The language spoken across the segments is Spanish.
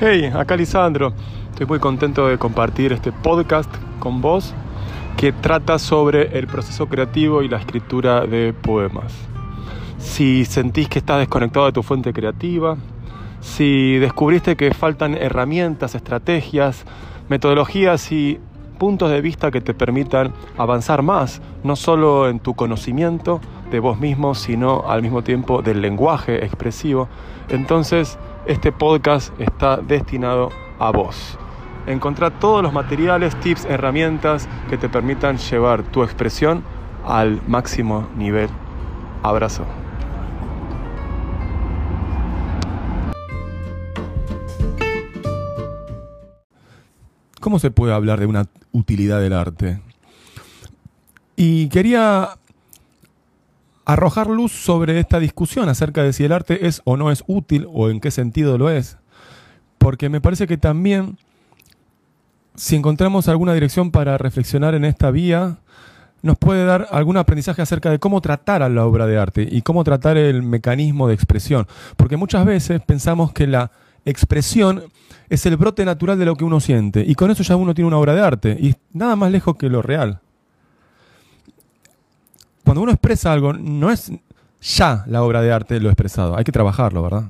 Hey, acá Lisandro. Estoy muy contento de compartir este podcast con vos que trata sobre el proceso creativo y la escritura de poemas. Si sentís que estás desconectado de tu fuente creativa, si descubriste que faltan herramientas, estrategias, metodologías y puntos de vista que te permitan avanzar más, no solo en tu conocimiento de vos mismo, sino al mismo tiempo del lenguaje expresivo, entonces este podcast está destinado a vos. Encontrar todos los materiales, tips, herramientas que te permitan llevar tu expresión al máximo nivel. Abrazo. ¿Cómo se puede hablar de una utilidad del arte? Y quería arrojar luz sobre esta discusión acerca de si el arte es o no es útil o en qué sentido lo es. Porque me parece que también si encontramos alguna dirección para reflexionar en esta vía, nos puede dar algún aprendizaje acerca de cómo tratar a la obra de arte y cómo tratar el mecanismo de expresión. Porque muchas veces pensamos que la expresión es el brote natural de lo que uno siente y con eso ya uno tiene una obra de arte y nada más lejos que lo real. Cuando uno expresa algo, no es ya la obra de arte lo expresado, hay que trabajarlo, ¿verdad?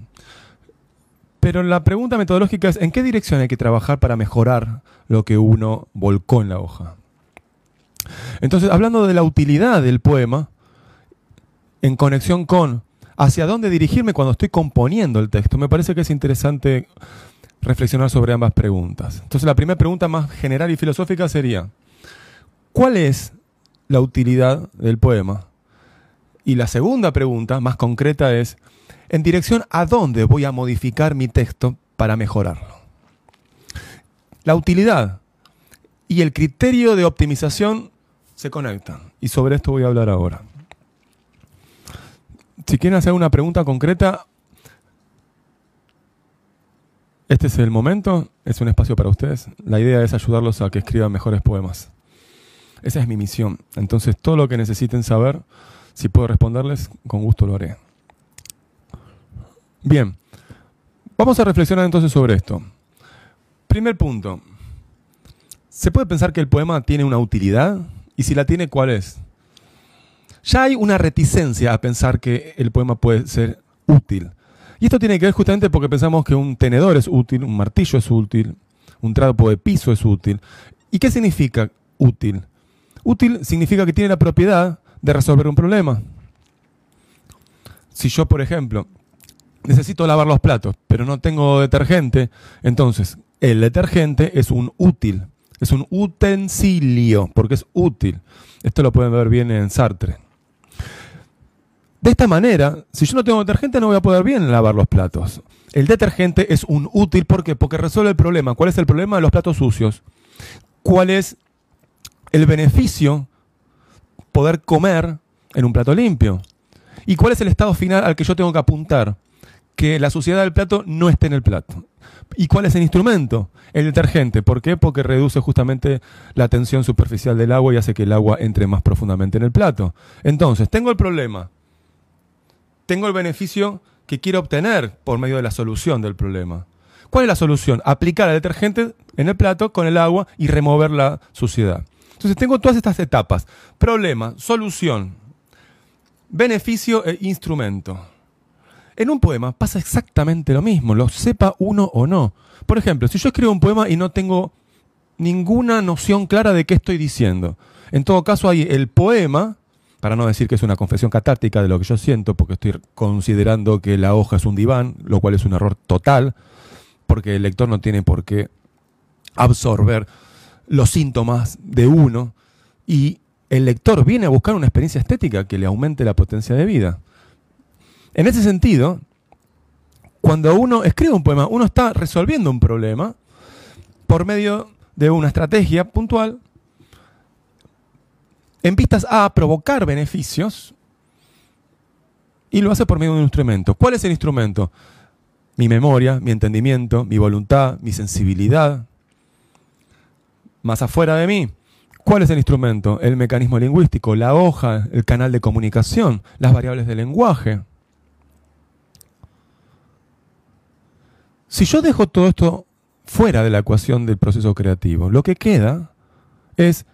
Pero la pregunta metodológica es, ¿en qué dirección hay que trabajar para mejorar lo que uno volcó en la hoja? Entonces, hablando de la utilidad del poema, en conexión con hacia dónde dirigirme cuando estoy componiendo el texto, me parece que es interesante reflexionar sobre ambas preguntas. Entonces, la primera pregunta más general y filosófica sería, ¿cuál es la utilidad del poema? Y la segunda pregunta, más concreta, es, en dirección a dónde voy a modificar mi texto para mejorarlo. La utilidad y el criterio de optimización se conectan y sobre esto voy a hablar ahora. Si quieren hacer una pregunta concreta, este es el momento, es un espacio para ustedes. La idea es ayudarlos a que escriban mejores poemas. Esa es mi misión. Entonces, todo lo que necesiten saber, si puedo responderles, con gusto lo haré. Bien, vamos a reflexionar entonces sobre esto. Primer punto. ¿Se puede pensar que el poema tiene una utilidad? Y si la tiene, ¿cuál es? Ya hay una reticencia a pensar que el poema puede ser útil. Y esto tiene que ver justamente porque pensamos que un tenedor es útil, un martillo es útil, un trapo de piso es útil. ¿Y qué significa útil? Útil significa que tiene la propiedad de resolver un problema. Si yo, por ejemplo, necesito lavar los platos, pero no tengo detergente, entonces el detergente es un útil, es un utensilio, porque es útil. Esto lo pueden ver bien en Sartre. De esta manera, si yo no tengo detergente no voy a poder bien lavar los platos. El detergente es un útil ¿por porque resuelve el problema. ¿Cuál es el problema de los platos sucios? ¿Cuál es el beneficio poder comer en un plato limpio? ¿Y cuál es el estado final al que yo tengo que apuntar? que la suciedad del plato no esté en el plato. ¿Y cuál es el instrumento? El detergente. ¿Por qué? Porque reduce justamente la tensión superficial del agua y hace que el agua entre más profundamente en el plato. Entonces, tengo el problema. Tengo el beneficio que quiero obtener por medio de la solución del problema. ¿Cuál es la solución? Aplicar el detergente en el plato con el agua y remover la suciedad. Entonces tengo todas estas etapas. Problema, solución, beneficio e instrumento. En un poema pasa exactamente lo mismo, lo sepa uno o no. Por ejemplo, si yo escribo un poema y no tengo ninguna noción clara de qué estoy diciendo, en todo caso hay el poema, para no decir que es una confesión catártica de lo que yo siento, porque estoy considerando que la hoja es un diván, lo cual es un error total, porque el lector no tiene por qué absorber los síntomas de uno y el lector viene a buscar una experiencia estética que le aumente la potencia de vida. En ese sentido, cuando uno escribe un poema, uno está resolviendo un problema por medio de una estrategia puntual en vistas a provocar beneficios y lo hace por medio de un instrumento. ¿Cuál es el instrumento? Mi memoria, mi entendimiento, mi voluntad, mi sensibilidad. Más afuera de mí, ¿cuál es el instrumento? El mecanismo lingüístico, la hoja, el canal de comunicación, las variables del lenguaje. Si yo dejo todo esto fuera de la ecuación del proceso creativo, lo que queda es,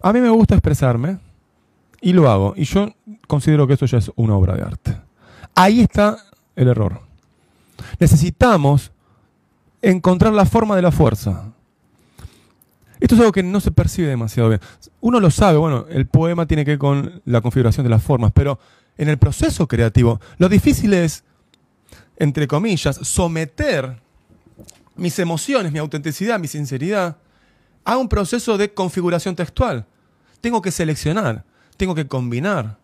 a mí me gusta expresarme y lo hago. Y yo considero que esto ya es una obra de arte. Ahí está el error. Necesitamos encontrar la forma de la fuerza. Esto es algo que no se percibe demasiado bien. Uno lo sabe, bueno, el poema tiene que ver con la configuración de las formas, pero en el proceso creativo, lo difícil es, entre comillas, someter mis emociones, mi autenticidad, mi sinceridad, a un proceso de configuración textual. Tengo que seleccionar, tengo que combinar,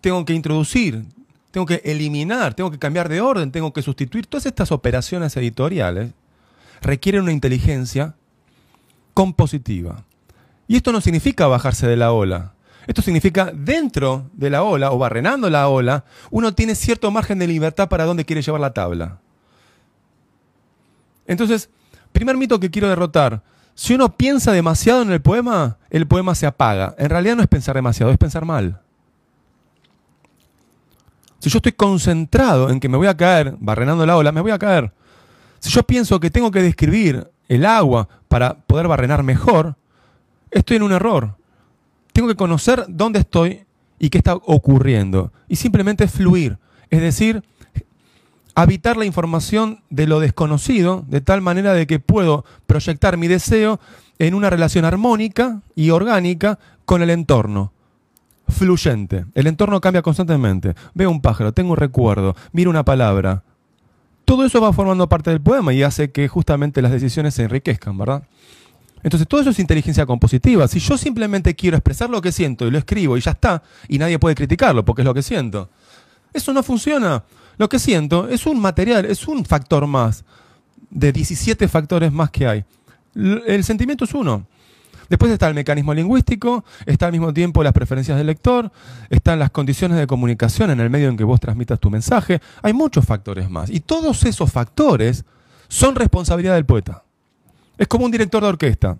tengo que introducir, tengo que eliminar, tengo que cambiar de orden, tengo que sustituir. Todas estas operaciones editoriales requieren una inteligencia compositiva. Y esto no significa bajarse de la ola. Esto significa dentro de la ola o barrenando la ola, uno tiene cierto margen de libertad para dónde quiere llevar la tabla. Entonces, primer mito que quiero derrotar. Si uno piensa demasiado en el poema, el poema se apaga. En realidad no es pensar demasiado, es pensar mal. Si yo estoy concentrado en que me voy a caer, barrenando la ola, me voy a caer. Si yo pienso que tengo que describir el agua para poder barrenar mejor, estoy en un error. Tengo que conocer dónde estoy y qué está ocurriendo. Y simplemente fluir. Es decir, habitar la información de lo desconocido de tal manera de que puedo proyectar mi deseo en una relación armónica y orgánica con el entorno. Fluyente. El entorno cambia constantemente. Veo un pájaro, tengo un recuerdo, miro una palabra. Todo eso va formando parte del poema y hace que justamente las decisiones se enriquezcan, ¿verdad? Entonces todo eso es inteligencia compositiva. Si yo simplemente quiero expresar lo que siento y lo escribo y ya está, y nadie puede criticarlo porque es lo que siento, eso no funciona. Lo que siento es un material, es un factor más de 17 factores más que hay. El sentimiento es uno. Después está el mecanismo lingüístico, está al mismo tiempo las preferencias del lector, están las condiciones de comunicación en el medio en que vos transmitas tu mensaje. Hay muchos factores más. Y todos esos factores son responsabilidad del poeta. Es como un director de orquesta.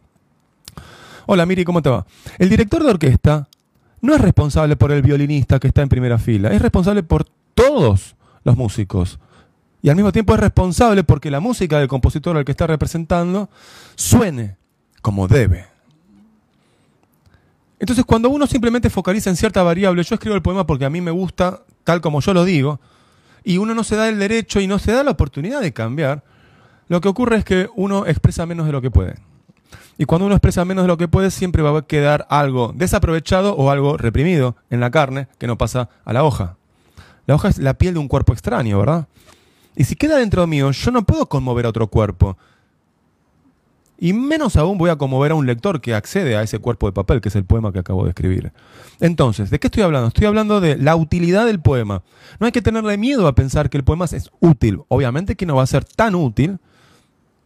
Hola Miri, ¿cómo te va? El director de orquesta no es responsable por el violinista que está en primera fila, es responsable por todos los músicos. Y al mismo tiempo es responsable porque la música del compositor al que está representando suene como debe. Entonces, cuando uno simplemente focaliza en cierta variable, yo escribo el poema porque a mí me gusta tal como yo lo digo, y uno no se da el derecho y no se da la oportunidad de cambiar, lo que ocurre es que uno expresa menos de lo que puede. Y cuando uno expresa menos de lo que puede, siempre va a quedar algo desaprovechado o algo reprimido en la carne que no pasa a la hoja. La hoja es la piel de un cuerpo extraño, ¿verdad? Y si queda dentro mío, yo no puedo conmover a otro cuerpo. Y menos aún voy a conmover a un lector que accede a ese cuerpo de papel, que es el poema que acabo de escribir. Entonces, ¿de qué estoy hablando? Estoy hablando de la utilidad del poema. No hay que tenerle miedo a pensar que el poema es útil. Obviamente que no va a ser tan útil.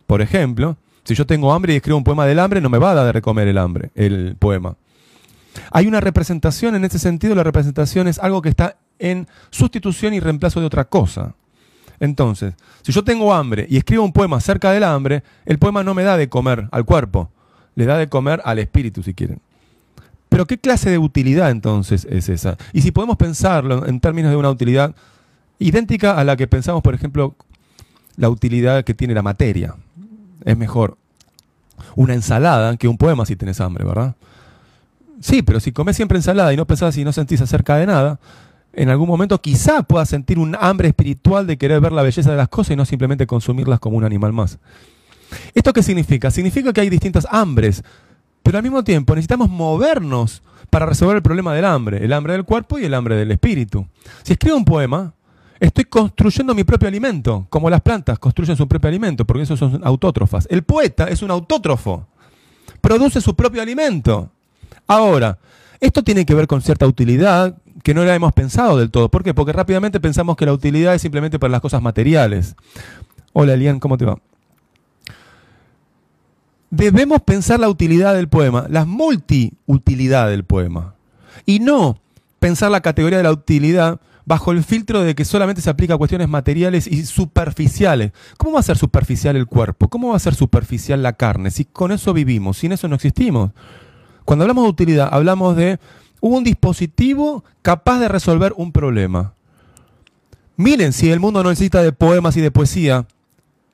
Por ejemplo, si yo tengo hambre y escribo un poema del hambre, no me va a dar de recomer el hambre, el poema. Hay una representación, en ese sentido la representación es algo que está en sustitución y reemplazo de otra cosa. Entonces, si yo tengo hambre y escribo un poema acerca del hambre, el poema no me da de comer al cuerpo, le da de comer al espíritu, si quieren. Pero ¿qué clase de utilidad entonces es esa? Y si podemos pensarlo en términos de una utilidad idéntica a la que pensamos, por ejemplo, la utilidad que tiene la materia. Es mejor una ensalada que un poema si tenés hambre, ¿verdad? Sí, pero si comes siempre ensalada y no pensás y no sentís acerca de nada, en algún momento quizá puedas sentir un hambre espiritual de querer ver la belleza de las cosas y no simplemente consumirlas como un animal más. ¿Esto qué significa? Significa que hay distintas hambres, pero al mismo tiempo necesitamos movernos para resolver el problema del hambre, el hambre del cuerpo y el hambre del espíritu. Si escribo un poema, estoy construyendo mi propio alimento, como las plantas construyen su propio alimento, porque eso son autótrofas. El poeta es un autótrofo, produce su propio alimento. Ahora, esto tiene que ver con cierta utilidad que no la hemos pensado del todo. ¿Por qué? Porque rápidamente pensamos que la utilidad es simplemente para las cosas materiales. Hola Elian, ¿cómo te va? Debemos pensar la utilidad del poema, la multiutilidad del poema. Y no pensar la categoría de la utilidad bajo el filtro de que solamente se aplica a cuestiones materiales y superficiales. ¿Cómo va a ser superficial el cuerpo? ¿Cómo va a ser superficial la carne? Si con eso vivimos, sin eso no existimos. Cuando hablamos de utilidad, hablamos de un dispositivo capaz de resolver un problema. Miren, si el mundo no necesita de poemas y de poesía,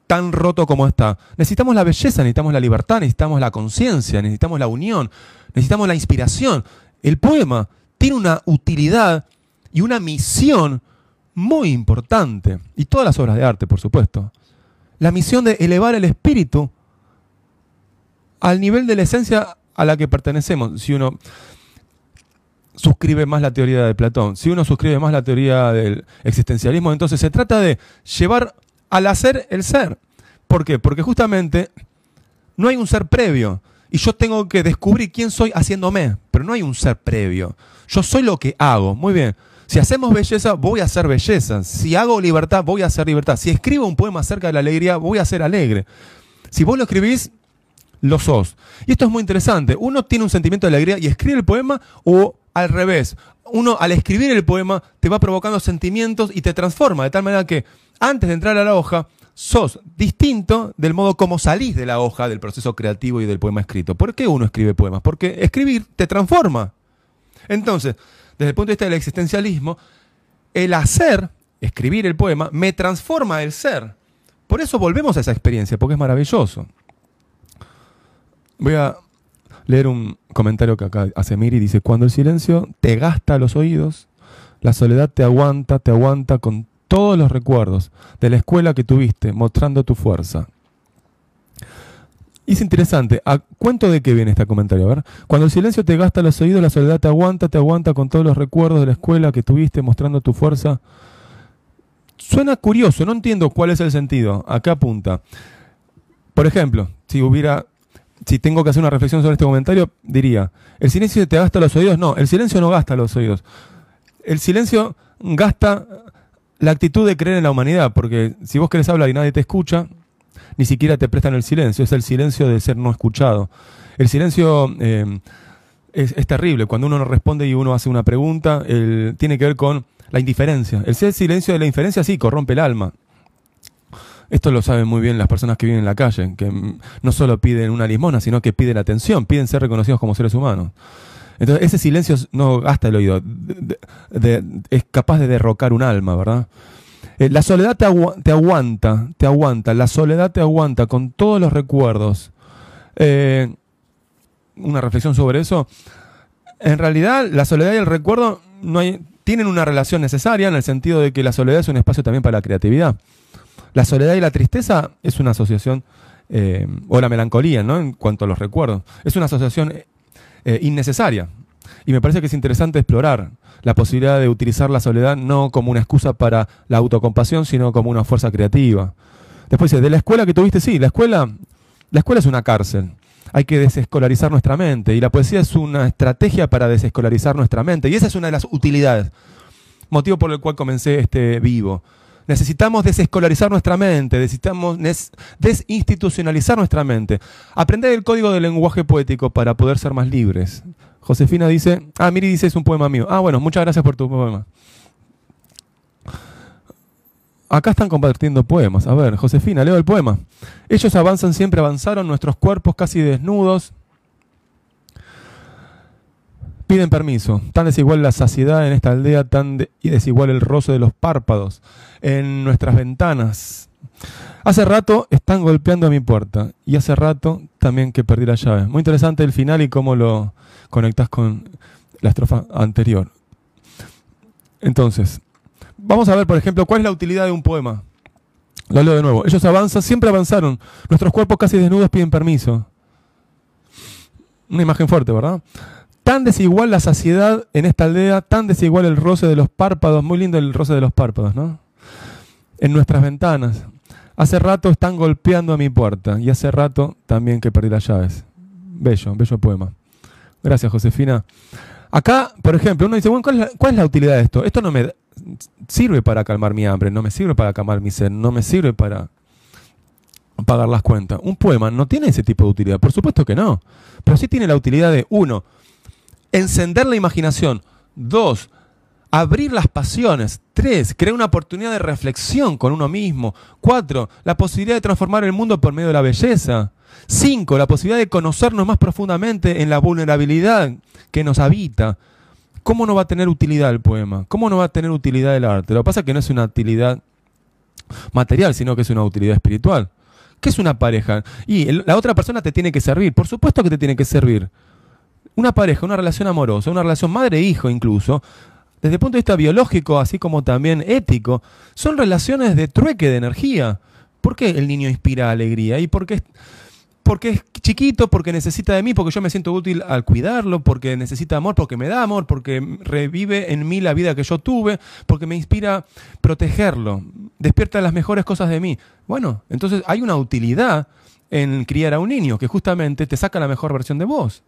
tan roto como está. Necesitamos la belleza, necesitamos la libertad, necesitamos la conciencia, necesitamos la unión, necesitamos la inspiración. El poema tiene una utilidad y una misión muy importante. Y todas las obras de arte, por supuesto. La misión de elevar el espíritu al nivel de la esencia a la que pertenecemos. Si uno suscribe más la teoría de Platón, si uno suscribe más la teoría del existencialismo, entonces se trata de llevar al hacer el ser. ¿Por qué? Porque justamente no hay un ser previo. Y yo tengo que descubrir quién soy haciéndome, pero no hay un ser previo. Yo soy lo que hago. Muy bien. Si hacemos belleza, voy a hacer belleza. Si hago libertad, voy a hacer libertad. Si escribo un poema acerca de la alegría, voy a ser alegre. Si vos lo escribís, lo sos. Y esto es muy interesante. Uno tiene un sentimiento de alegría y escribe el poema o al revés. Uno al escribir el poema te va provocando sentimientos y te transforma de tal manera que antes de entrar a la hoja sos distinto del modo como salís de la hoja del proceso creativo y del poema escrito. ¿Por qué uno escribe poemas? Porque escribir te transforma. Entonces, desde el punto de vista del existencialismo, el hacer, escribir el poema, me transforma el ser. Por eso volvemos a esa experiencia, porque es maravilloso. Voy a leer un comentario que acá hace Miri. Dice, cuando el silencio te gasta los oídos, la soledad te aguanta, te aguanta con todos los recuerdos de la escuela que tuviste, mostrando tu fuerza. Y es interesante, ¿a cuento de qué viene este comentario? A ver, cuando el silencio te gasta los oídos, la soledad te aguanta, te aguanta con todos los recuerdos de la escuela que tuviste, mostrando tu fuerza. Suena curioso, no entiendo cuál es el sentido. Acá apunta. Por ejemplo, si hubiera si tengo que hacer una reflexión sobre este comentario, diría, ¿el silencio te gasta los oídos? No, el silencio no gasta los oídos. El silencio gasta la actitud de creer en la humanidad, porque si vos querés hablar y nadie te escucha, ni siquiera te prestan el silencio, es el silencio de ser no escuchado. El silencio eh, es, terrible, cuando uno no responde y uno hace una pregunta, tiene que ver con la indiferencia. El silencio de la indiferencia sí corrompe el alma. Esto lo saben muy bien las personas que viven en la calle, que no solo piden una limona, sino que piden atención, piden ser reconocidos como seres humanos. Entonces, ese silencio no gasta el oído, es capaz de derrocar un alma, ¿verdad? Eh, la soledad te, aguanta, te aguanta, la soledad te aguanta con todos los recuerdos. Eh, una reflexión sobre eso. En realidad, la soledad y el recuerdo no tienen una relación necesaria en el sentido de que la soledad es un espacio también para la creatividad. La soledad y la tristeza es una asociación, eh, o la melancolía, ¿no? En cuanto a los recuerdos. Es una asociación eh, innecesaria. Y me parece que es interesante explorar la posibilidad de utilizar la soledad no como una excusa para la autocompasión, sino como una fuerza creativa. Después dice, de la escuela que tuviste, sí, la escuela, la escuela es una cárcel. Hay que desescolarizar nuestra mente. Y la poesía es una estrategia para desescolarizar nuestra mente. Y esa es una de las utilidades. Motivo por el cual comencé este vivo. Necesitamos desescolarizar nuestra mente, necesitamos desinstitucionalizar nuestra mente. Aprender el código del lenguaje poético para poder ser más libres. Josefina dice, ah, Miri dice es un poema mío. Ah, bueno, muchas gracias por tu poema. Acá están compartiendo poemas. A ver, Josefina, leo el poema. Ellos avanzan, siempre avanzaron, nuestros cuerpos casi desnudos, Piden permiso. Tan desigual la saciedad en esta aldea, tan desigual el roce de los párpados en nuestras ventanas. Hace rato están golpeando a mi puerta y hace rato también que perdí la llave. Muy interesante el final y cómo lo conectas con la estrofa anterior. Entonces, vamos a ver, por ejemplo, cuál es la utilidad de un poema. Lo leo de nuevo. Ellos avanzan, siempre avanzaron. Nuestros cuerpos casi desnudos piden permiso. Una imagen fuerte, ¿verdad? Tan desigual la saciedad en esta aldea, tan desigual el roce de los párpados, muy lindo el roce de los párpados, ¿no? En nuestras ventanas. Hace rato están golpeando a mi puerta y hace rato también que perdí las llaves. Bello, bello poema. Gracias, Josefina. Acá, por ejemplo, uno dice, bueno, ¿cuál es, la, utilidad de esto? Esto no me sirve para calmar mi hambre, no me sirve para calmar mi sed, no me sirve para pagar las cuentas. Un poema no tiene ese tipo de utilidad, por supuesto que no. Pero sí tiene la utilidad de, uno, encender la imaginación. Dos, abrir las pasiones. Tres, crear una oportunidad de reflexión con uno mismo. Cuatro, la posibilidad de transformar el mundo por medio de la belleza. Cinco, la posibilidad de conocernos más profundamente en la vulnerabilidad que nos habita. ¿Cómo no va a tener utilidad el poema? ¿Cómo no va a tener utilidad el arte? Lo que pasa es que no es una utilidad material, sino que es una utilidad espiritual. ¿Qué es una pareja? Y la otra persona te tiene que servir. Por supuesto que te tiene que servir. Una pareja, una relación amorosa, una relación madre-hijo incluso, desde el punto de vista biológico, así como también ético, son relaciones de trueque de energía. ¿Por qué el niño inspira alegría? ¿Y por qué porque es chiquito, porque necesita de mí, porque yo me siento útil al cuidarlo, porque necesita amor, porque me da amor, porque revive en mí la vida que yo tuve, porque me inspira protegerlo, despierta las mejores cosas de mí. Bueno, entonces hay una utilidad en criar a un niño que justamente te saca la mejor versión de vos.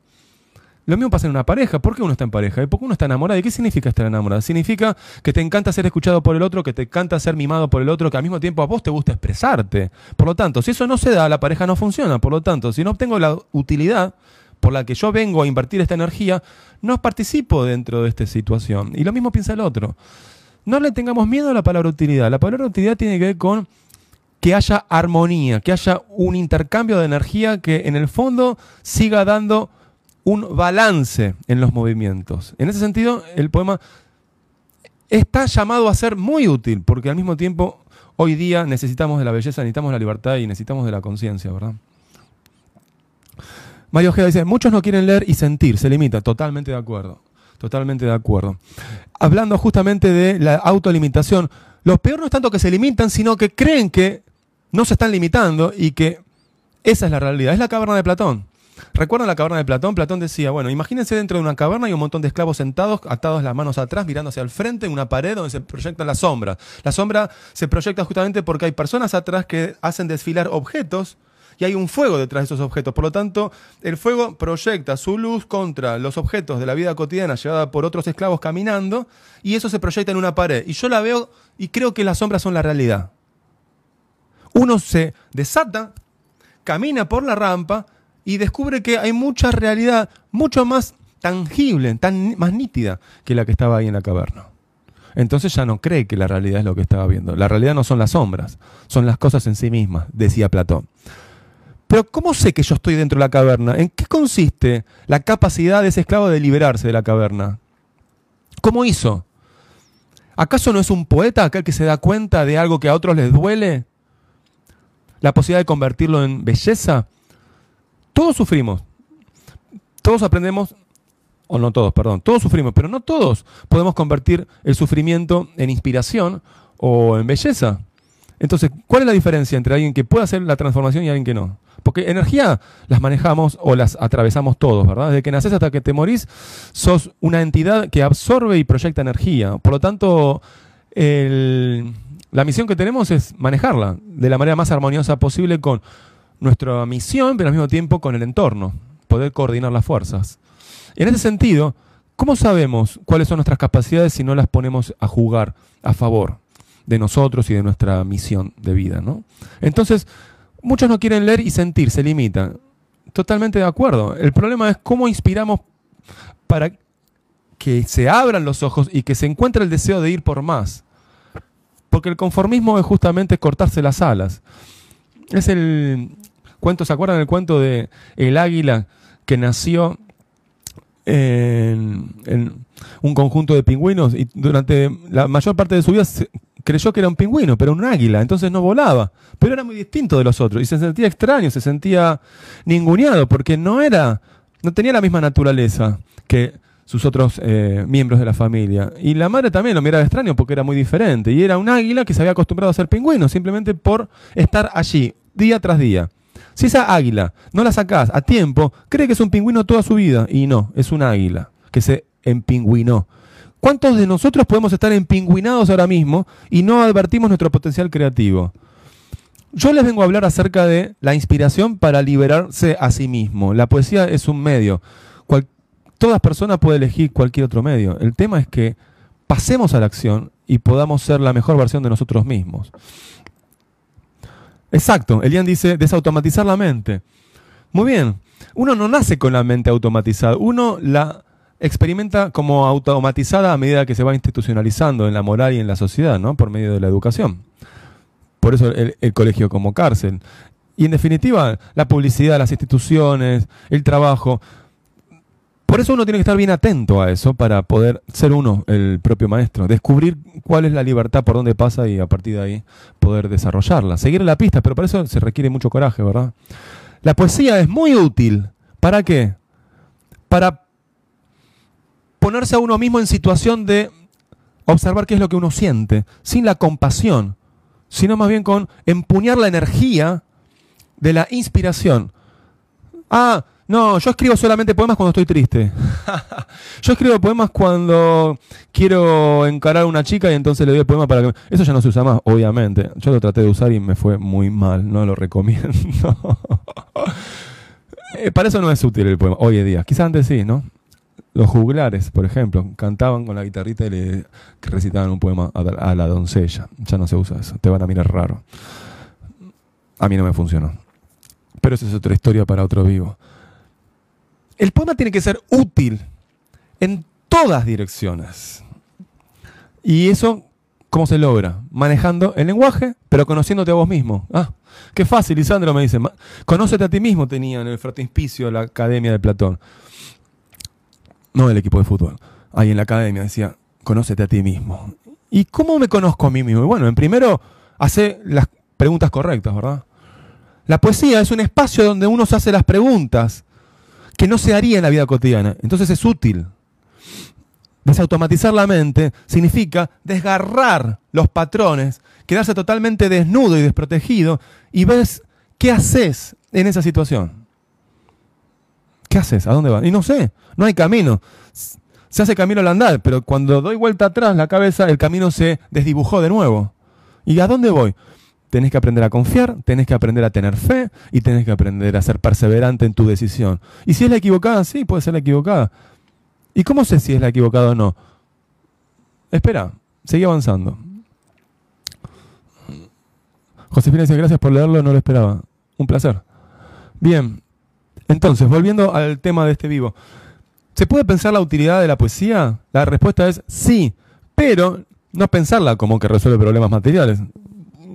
Lo mismo pasa en una pareja. ¿Por qué uno está en pareja? ¿Y por qué uno está enamorado? ¿Y qué significa estar enamorado? Significa que te encanta ser escuchado por el otro, que te encanta ser mimado por el otro, que al mismo tiempo a vos te gusta expresarte. Por lo tanto, si eso no se da, la pareja no funciona. Por lo tanto, si no obtengo la utilidad por la que yo vengo a invertir esta energía, no participo dentro de esta situación. Y lo mismo piensa el otro. No le tengamos miedo a la palabra utilidad. La palabra utilidad tiene que ver con que haya armonía, que haya un intercambio de energía que en el fondo siga dando un balance en los movimientos. En ese sentido, el poema está llamado a ser muy útil, porque al mismo tiempo hoy día necesitamos de la belleza, necesitamos la libertad y necesitamos de la conciencia, ¿verdad? Mario Ojeda dice, muchos no quieren leer y sentir, se limita, totalmente de acuerdo, totalmente de acuerdo. Hablando justamente de la autolimitación, lo peor no es tanto que se limitan, sino que creen que no se están limitando y que esa es la realidad, es la caverna de Platón. ¿Recuerdan la caverna de Platón? Platón decía, bueno, imagínense dentro de una caverna y un montón de esclavos sentados, atados las manos atrás, mirando hacia el frente, en una pared donde se proyecta la sombra. La sombra se proyecta justamente porque hay personas atrás que hacen desfilar objetos y hay un fuego detrás de esos objetos. Por lo tanto, el fuego proyecta su luz contra los objetos de la vida cotidiana llevada por otros esclavos caminando y eso se proyecta en una pared. Y yo la veo y creo que las sombras son la realidad. Uno se desata, camina por la rampa y descubre que hay mucha realidad mucho más tangible, tan, más nítida que la que estaba ahí en la caverna. Entonces ya no cree que la realidad es lo que estaba viendo. La realidad no son las sombras, son las cosas en sí mismas, decía Platón. Pero ¿cómo sé que yo estoy dentro de la caverna? ¿En qué consiste la capacidad de ese esclavo de liberarse de la caverna? ¿Cómo hizo? ¿Acaso no es un poeta aquel que se da cuenta de algo que a otros les duele? ¿La posibilidad de convertirlo en belleza? Todos sufrimos. Todos aprendemos, o no todos, perdón, todos sufrimos, pero no todos podemos convertir el sufrimiento en inspiración o en belleza. Entonces, ¿cuál es la diferencia entre alguien que puede hacer la transformación y alguien que no? Porque energía las manejamos o las atravesamos todos, ¿verdad? Desde que naces hasta que te morís, sos una entidad que absorbe y proyecta energía. Por lo tanto, la misión que tenemos es manejarla de la manera más armoniosa posible con nuestra misión, pero al mismo tiempo con el entorno, poder coordinar las fuerzas. En ese sentido, ¿cómo sabemos cuáles son nuestras capacidades si no las ponemos a jugar a favor de nosotros y de nuestra misión de vida? ¿no? Entonces, muchos no quieren leer y sentir, se limitan. Totalmente de acuerdo. El problema es cómo inspiramos para que se abran los ojos y que se encuentre el deseo de ir por más. Porque el conformismo es justamente cortarse las alas. Es el, ¿se acuerdan del cuento de el águila que nació en, un conjunto de pingüinos y durante la mayor parte de su vida creyó que era un pingüino, pero un águila, entonces no volaba, pero era muy distinto de los otros y se sentía extraño, se sentía ninguneado porque no era, no tenía la misma naturaleza que sus otros eh, miembros de la familia. Y la madre también lo miraba extraño porque era muy diferente. Y era un águila que se había acostumbrado a ser pingüino simplemente por estar allí, día tras día. Si esa águila no la sacás a tiempo, cree que es un pingüino toda su vida. Y no, es un águila que se empingüinó. ¿Cuántos de nosotros podemos estar empingüinados ahora mismo y no advertimos nuestro potencial creativo? Yo les vengo a hablar acerca de la inspiración para liberarse a sí mismo. La poesía es un medio. Todas personas pueden elegir cualquier otro medio. El tema es que pasemos a la acción y podamos ser la mejor versión de nosotros mismos. Exacto, Elian dice desautomatizar la mente. Muy bien, uno no nace con la mente automatizada, uno la experimenta como automatizada a medida que se va institucionalizando en la moral y en la sociedad, ¿no? Por medio de la educación. Por eso el, el colegio como cárcel. Y en definitiva, la publicidad, las instituciones, el trabajo, Por eso uno tiene que estar bien atento a eso para poder ser uno el propio maestro, descubrir cuál es la libertad, por dónde pasa y a partir de ahí poder desarrollarla. Seguir la pista, pero para eso se requiere mucho coraje, ¿verdad? La poesía es muy útil. ¿Para qué? Para ponerse a uno mismo en situación de observar qué es lo que uno siente, sin la compasión, sino más bien con empuñar la energía de la inspiración. Ah, no, yo escribo solamente poemas cuando estoy triste. yo escribo poemas cuando quiero encarar a una chica y entonces le doy el poema para que... Eso ya no se usa más, obviamente. Yo lo traté de usar y me fue muy mal, no lo recomiendo. Eh, para eso no es útil el poema, hoy en día. Quizás antes sí, ¿no? Los juglares, por ejemplo, cantaban con la guitarrita y le recitaban un poema a la doncella. Ya no se usa eso, te van a mirar raro. A mí no me funcionó. Pero esa es otra historia para otro vivo. El poema tiene que ser útil en todas direcciones. Y eso, ¿cómo se logra? Manejando el lenguaje, pero conociéndote a vos mismo. Ah, qué fácil, Lisandro me dice. Conócete a ti mismo, tenía en el fraternspicio la Academia de Platón. No el equipo de fútbol. Ahí en la academia decía, conócete a ti mismo. ¿Y cómo me conozco a mí mismo? bueno, en primero, hace las preguntas correctas, ¿verdad? La poesía es un espacio donde uno se hace las preguntas que no se haría en la vida cotidiana. Entonces es útil. Desautomatizar la mente significa desgarrar los patrones, quedarse totalmente desnudo y desprotegido y ves qué haces en esa situación. ¿Qué haces? ¿A dónde vas? Y no sé, no hay camino. Se hace camino al andar, pero cuando doy vuelta atrás la cabeza, el camino se desdibujó de nuevo. ¿Y a dónde voy? Tenés que aprender a confiar, tenés que aprender a tener fe y tenés que aprender a ser perseverante en tu decisión. Y si es la equivocada, sí, puede ser la equivocada. ¿Y cómo sé si es la equivocada o no? Espera, seguí avanzando. Josefina dice, gracias por leerlo, no lo esperaba. Un placer. Bien, entonces, volviendo al tema de este vivo. ¿Se puede pensar la utilidad de la poesía? La respuesta es sí, pero no pensarla como que resuelve problemas materiales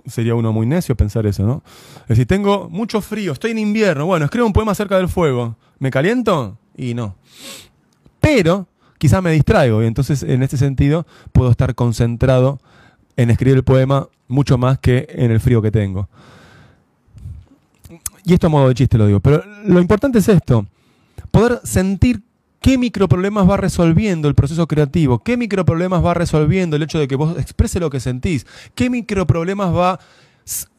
sería uno muy necio pensar eso, ¿no? Es decir, tengo mucho frío, estoy en invierno, bueno, escribo un poema acerca del fuego, ¿me caliento? Y no. Pero quizá me distraigo y entonces en este sentido puedo estar concentrado en escribir el poema mucho más que en el frío que tengo. Y esto a modo de chiste lo digo, pero lo importante es esto, poder sentir ¿Qué microproblemas va resolviendo el proceso creativo? ¿Qué microproblemas va resolviendo el hecho de que vos exprese lo que sentís? ¿Qué microproblemas va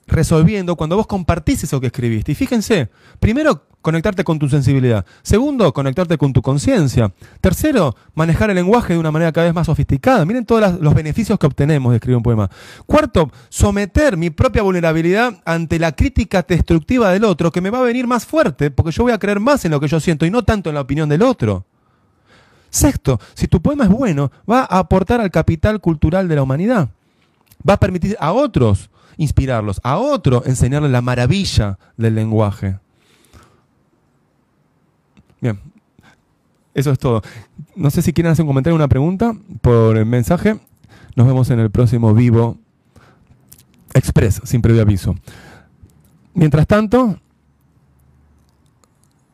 resolviendo cuando vos compartís eso que escribiste? Y fíjense, primero, conectarte con tu sensibilidad. Segundo, conectarte con tu conciencia. Tercero, manejar el lenguaje de una manera cada vez más sofisticada. Miren todos los beneficios que obtenemos de escribir un poema. Cuarto, someter mi propia vulnerabilidad ante la crítica destructiva del otro, que me va a venir más fuerte, porque yo voy a creer más en lo que yo siento y no tanto en la opinión del otro. Sexto, si tu poema es bueno, va a aportar al capital cultural de la humanidad. Va a permitir a otros inspirarlos, a otro enseñarles la maravilla del lenguaje. Bien, eso es todo. No sé si quieren hacer un comentario o una pregunta por el mensaje. Nos vemos en el próximo vivo express, sin previo aviso. Mientras tanto,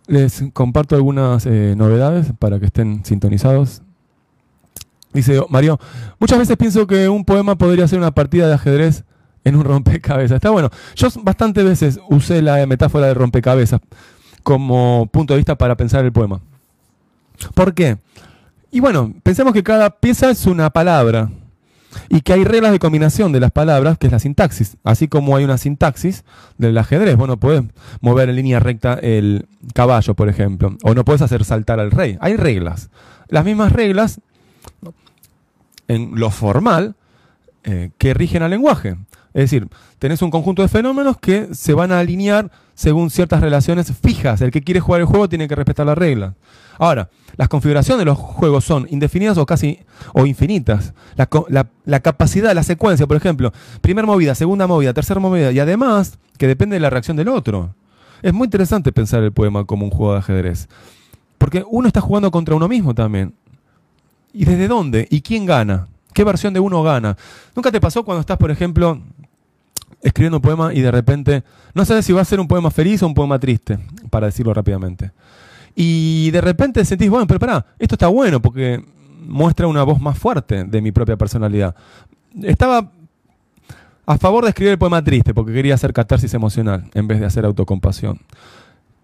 les comparto algunas eh, novedades para que estén sintonizados. Dice Mario, muchas veces pienso que un poema podría ser una partida de ajedrez en un rompecabezas. Está bueno. Yo bastantes veces usé la metáfora de rompecabezas como punto de vista para pensar el poema. ¿Por qué? Y bueno, pensemos que cada pieza es una palabra y que hay reglas de combinación de las palabras, que es la sintaxis. Así como hay una sintaxis del ajedrez. Bueno, puedes mover en línea recta el caballo, por ejemplo, o no puedes hacer saltar al rey. Hay reglas. Las mismas reglas en lo formal eh, que rigen al lenguaje. Es decir, tenés un conjunto de fenómenos que se van a alinear según ciertas relaciones fijas. El que quiere jugar el juego tiene que respetar las reglas. Ahora, las configuraciones de los juegos son indefinidas o casi o infinitas. La, capacidad, la secuencia, por ejemplo, primera movida, segunda movida, tercera movida, y además que depende de la reacción del otro. Es muy interesante pensar el poema como un juego de ajedrez. Porque uno está jugando contra uno mismo también. ¿Y desde dónde? ¿Y quién gana? ¿Qué versión de uno gana? ¿Nunca te pasó cuando estás, por ejemplo, escribiendo un poema y de repente no sabes si va a ser un poema feliz o un poema triste, para decirlo rápidamente. Y de repente sentís, bueno, pero pará, esto está bueno porque muestra una voz más fuerte de mi propia personalidad. Estaba a favor de escribir el poema triste porque quería hacer catarsis emocional en vez de hacer autocompasión.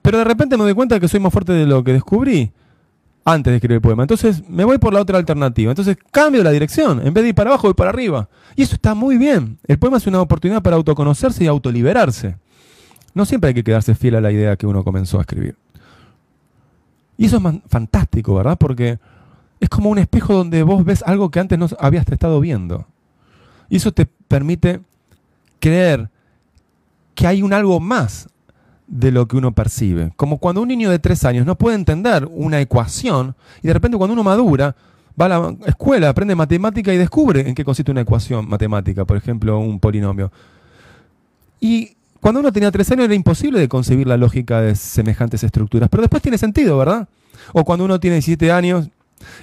Pero de repente me doy cuenta que soy más fuerte de lo que descubrí antes de escribir el poema. Entonces me voy por la otra alternativa. Entonces cambio la dirección. En vez de ir para abajo, voy para arriba. Y eso está muy bien. El poema es una oportunidad para autoconocerse y autoliberarse. No siempre hay que quedarse fiel a la idea que uno comenzó a escribir. Y eso es fantástico, ¿verdad? Porque es como un espejo donde vos ves algo que antes no habías estado viendo. Y eso te permite creer que hay un algo más de lo que uno percibe. Como cuando un niño de tres años no puede entender una ecuación y de repente cuando uno madura, va a la escuela, aprende matemática y descubre en qué consiste una ecuación matemática, por ejemplo, un polinomio. Y cuando uno tenía tres años era imposible de concebir la lógica de semejantes estructuras, pero después tiene sentido, ¿verdad? O cuando uno tiene 17 años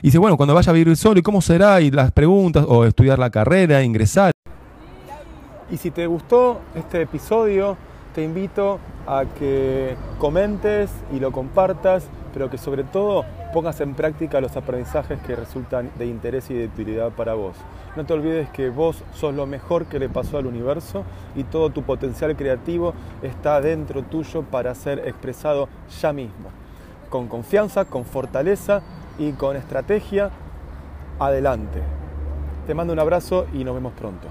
y dice, bueno, cuando vaya a vivir solo, ¿y cómo será? Y las preguntas, o estudiar la carrera, ingresar. Y si te gustó este episodio, te invito a que comentes y lo compartas, pero que sobre todo pongas en práctica los aprendizajes que resultan de interés y de utilidad para vos. No te olvides que vos sos lo mejor que le pasó al universo y todo tu potencial creativo está dentro tuyo para ser expresado ya mismo. Con confianza, con fortaleza y con estrategia, adelante. Te mando un abrazo y nos vemos pronto.